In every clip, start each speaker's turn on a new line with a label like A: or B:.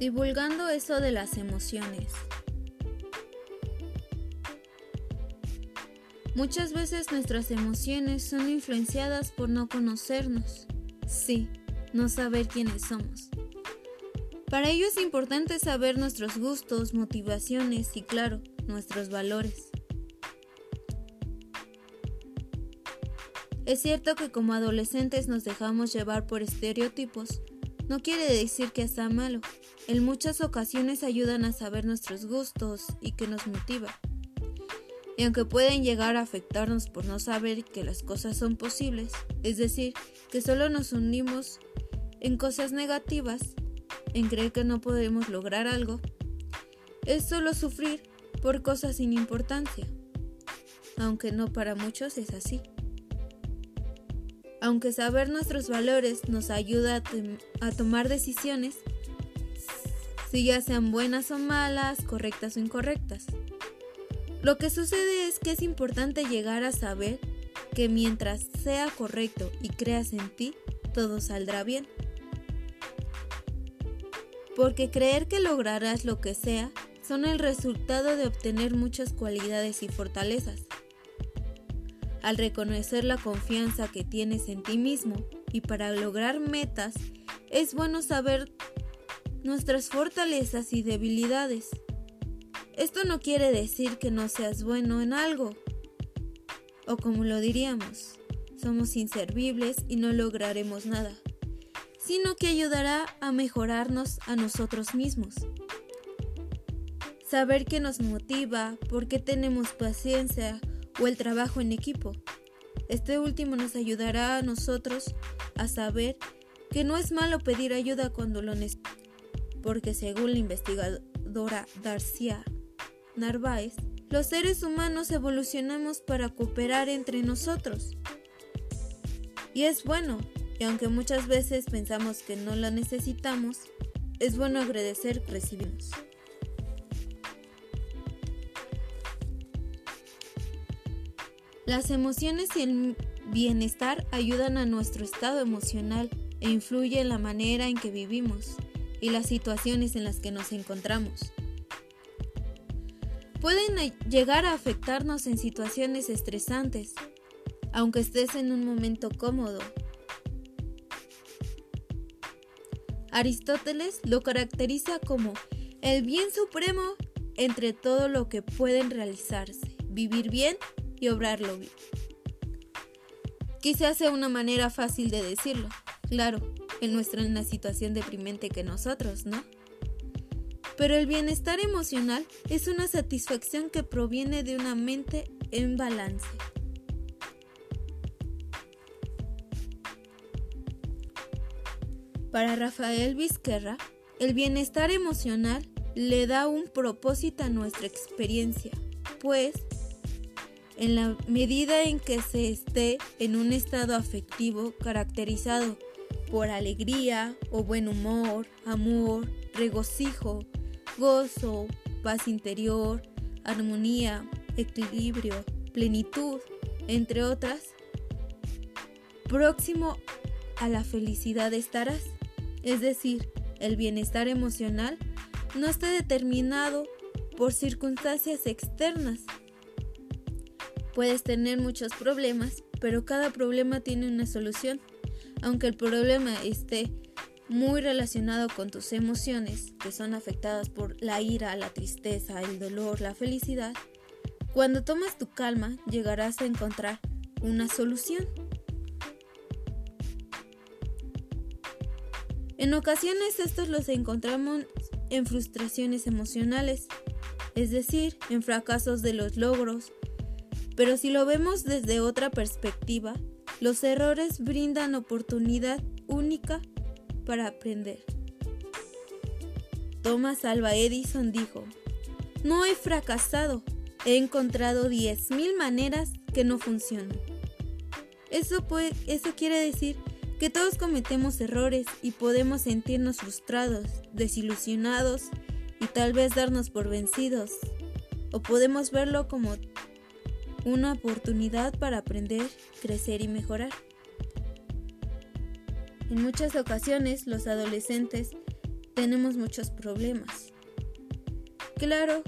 A: Divulgando eso de las emociones. Muchas veces nuestras emociones son influenciadas por no conocernos. Sí, no saber quiénes somos. Para ello es importante saber nuestros gustos, motivaciones y, claro, nuestros valores. Es cierto que como adolescentes nos dejamos llevar por estereotipos. No quiere decir que sea malo. En muchas ocasiones ayudan a saber nuestros gustos y que nos motiva. Y aunque pueden llegar a afectarnos por no saber que las cosas son posibles, es decir, que solo nos unimos en cosas negativas, en creer que no podemos lograr algo, es solo sufrir por cosas sin importancia, aunque no para muchos es así. Aunque saber nuestros valores nos ayuda a, tomar decisiones, si ya sean buenas o malas, correctas o incorrectas. Lo que sucede es que es importante llegar a saber que mientras sea correcto y creas en ti, todo saldrá bien. Porque creer que lograrás lo que sea son el resultado de obtener muchas cualidades y fortalezas. Al reconocer la confianza que tienes en ti mismo y para lograr metas, es bueno saber nuestras fortalezas y debilidades. Esto no quiere decir que no seas bueno en algo, o como lo diríamos, somos inservibles y no lograremos nada, sino que ayudará a mejorarnos a nosotros mismos. Saber qué nos motiva, por qué tenemos paciencia, o el trabajo en equipo. Este último nos ayudará a nosotros a saber que no es malo pedir ayuda cuando lo necesitamos, porque según la investigadora Darcia Narváez, los seres humanos evolucionamos para cooperar entre nosotros. Y es bueno, y aunque muchas veces pensamos que no la necesitamos, es bueno agradecer que recibimos. Las emociones y el bienestar ayudan a nuestro estado emocional e influyen en la manera en que vivimos y las situaciones en las que nos encontramos. Pueden llegar a afectarnos en situaciones estresantes, aunque estés en un momento cómodo. Aristóteles lo caracteriza como el bien supremo entre todo lo que pueden realizarse, vivir bien y obrarlo bien. Quizás sea una manera fácil de decirlo, claro, en nuestra en una situación deprimente que nosotros, ¿no? Pero el bienestar emocional es una satisfacción que proviene de una mente en balance. Para Rafael Vizquerra, el bienestar emocional le da un propósito a nuestra experiencia, pues en la medida en que se esté en un estado afectivo caracterizado por alegría o buen humor, amor, regocijo, gozo, paz interior, armonía, equilibrio, plenitud, entre otras, próximo a la felicidad estarás. Es decir, el bienestar emocional no está determinado por circunstancias externas, Puedes tener muchos problemas, pero cada problema tiene una solución. Aunque el problema esté muy relacionado con tus emociones, que son afectadas por la ira, la tristeza, el dolor, la felicidad, cuando tomas tu calma llegarás a encontrar una solución. En ocasiones estos los encontramos en frustraciones emocionales, es decir, en fracasos de los logros, pero si lo vemos desde otra perspectiva, los errores brindan oportunidad única para aprender. Thomas Alva Edison dijo, no he fracasado, he encontrado 10.000 maneras que no funcionan. Eso, eso quiere decir que todos cometemos errores y podemos sentirnos frustrados, desilusionados y tal vez darnos por vencidos. O podemos verlo como una oportunidad para aprender, crecer y mejorar. En muchas ocasiones los adolescentes tenemos muchos problemas. Claro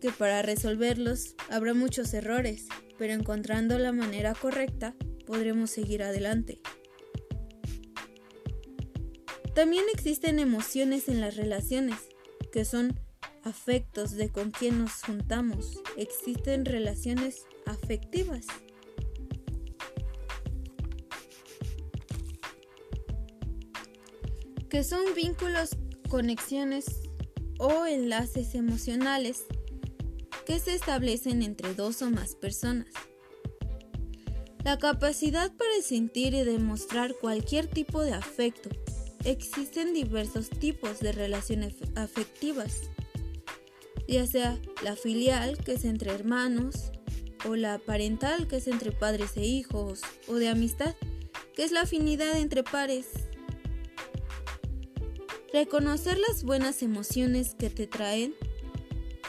A: que para resolverlos habrá muchos errores, pero encontrando la manera correcta podremos seguir adelante. También existen emociones en las relaciones, que son afectos de con quien nos juntamos. Existen relaciones afectivas. que son vínculos, conexiones o enlaces emocionales que se establecen entre dos o más personas. La capacidad para sentir y demostrar cualquier tipo de afecto. Existen diversos tipos de relaciones afectivas, ya sea la filial, que es entre hermanos, o la parental, que es entre padres e hijos, o de amistad, que es la afinidad entre pares. Reconocer las buenas emociones que te traen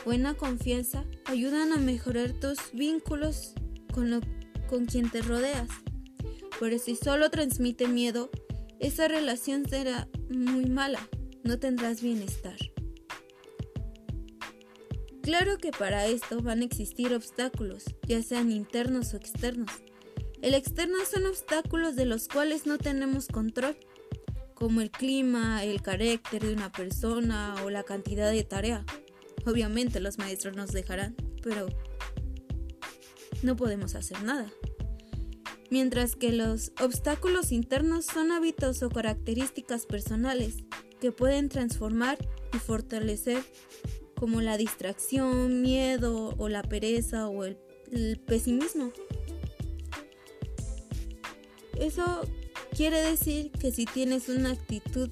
A: buena confianza ayudan a mejorar tus vínculos con, con quien te rodeas. Pero si solo transmite miedo, esa relación será muy mala, no tendrás bienestar. Claro que para esto van a existir obstáculos, ya sean internos o externos. El externo son obstáculos de los cuales no tenemos control, como el clima, el carácter de una persona o la cantidad de tarea. Obviamente los maestros nos dejarán, pero no podemos hacer nada. Mientras que los obstáculos internos son hábitos o características personales que pueden transformar y fortalecer como la distracción, miedo o la pereza o el, pesimismo. Eso quiere decir que si tienes una actitud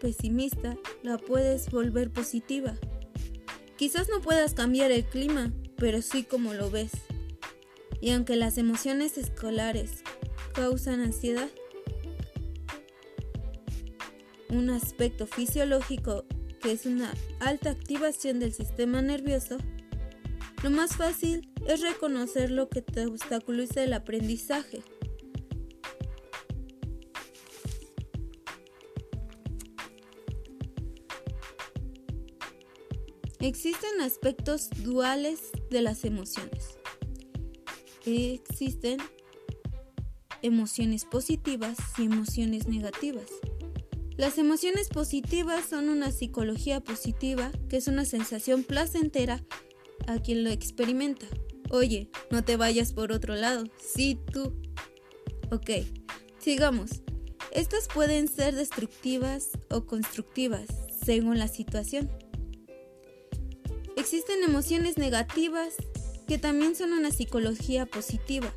A: pesimista, la puedes volver positiva. Quizás no puedas cambiar el clima, pero sí como lo ves. Y aunque las emociones escolares causan ansiedad, un aspecto fisiológico que es una alta activación del sistema nervioso, lo más fácil es reconocer lo que te obstaculiza el aprendizaje. Existen aspectos duales de las emociones. Existen emociones positivas y emociones negativas. Las emociones positivas son una psicología positiva, que es una sensación placentera a quien lo experimenta. Oye, no te vayas por otro lado. Sí, tú. Ok, sigamos. Estas pueden ser destructivas o constructivas, según la situación. Existen emociones negativas que también son una psicología positiva.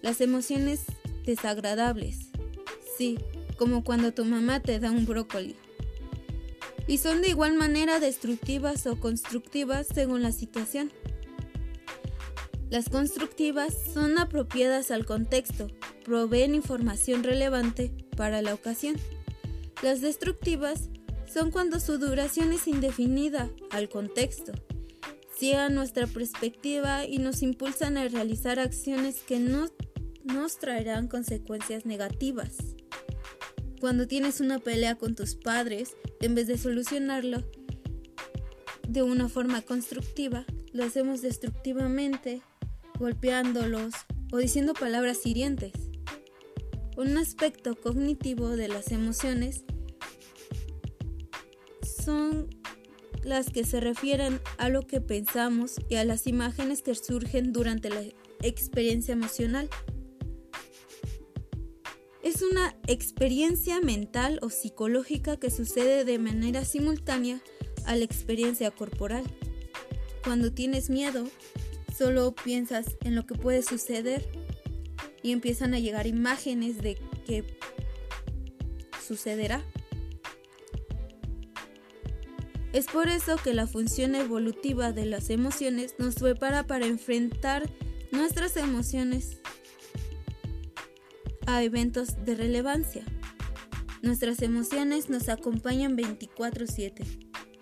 A: Las emociones desagradables. Sí, como cuando tu mamá te da un brócoli. Y son de igual manera destructivas o constructivas según la situación. Las constructivas son apropiadas al contexto, proveen información relevante para la ocasión. Las destructivas son cuando su duración es indefinida al contexto, ciegan nuestra perspectiva y nos impulsan a realizar acciones que no nos traerán consecuencias negativas. Cuando tienes una pelea con tus padres, en vez de solucionarlo de una forma constructiva, lo hacemos destructivamente, golpeándolos o diciendo palabras hirientes. Un aspecto cognitivo de las emociones son las que se refieren a lo que pensamos y a las imágenes que surgen durante la experiencia emocional. Una experiencia mental o psicológica que sucede de manera simultánea a la experiencia corporal. Cuando tienes miedo, solo piensas en lo que puede suceder y empiezan a llegar imágenes de qué sucederá. Es por eso que la función evolutiva de las emociones nos prepara para enfrentar nuestras emociones a eventos de relevancia. Nuestras emociones nos acompañan 24/7,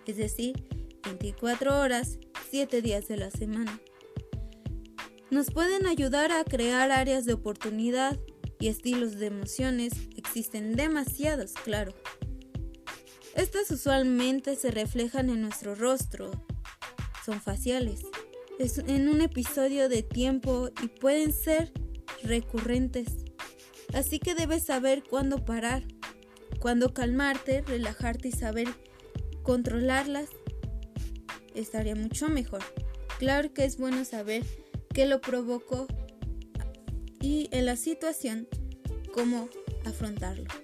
A: es decir, 24 horas, 7 días de la semana. Nos pueden ayudar a crear áreas de oportunidad y estilos de emociones. Existen demasiados, claro. Estas usualmente se reflejan en nuestro rostro, son faciales, es en un episodio de tiempo y pueden ser recurrentes. Así que debes saber cuándo parar, cuándo calmarte, relajarte y saber controlarlas. Estaría mucho mejor. Claro que es bueno saber qué lo provocó y en la situación cómo afrontarlo.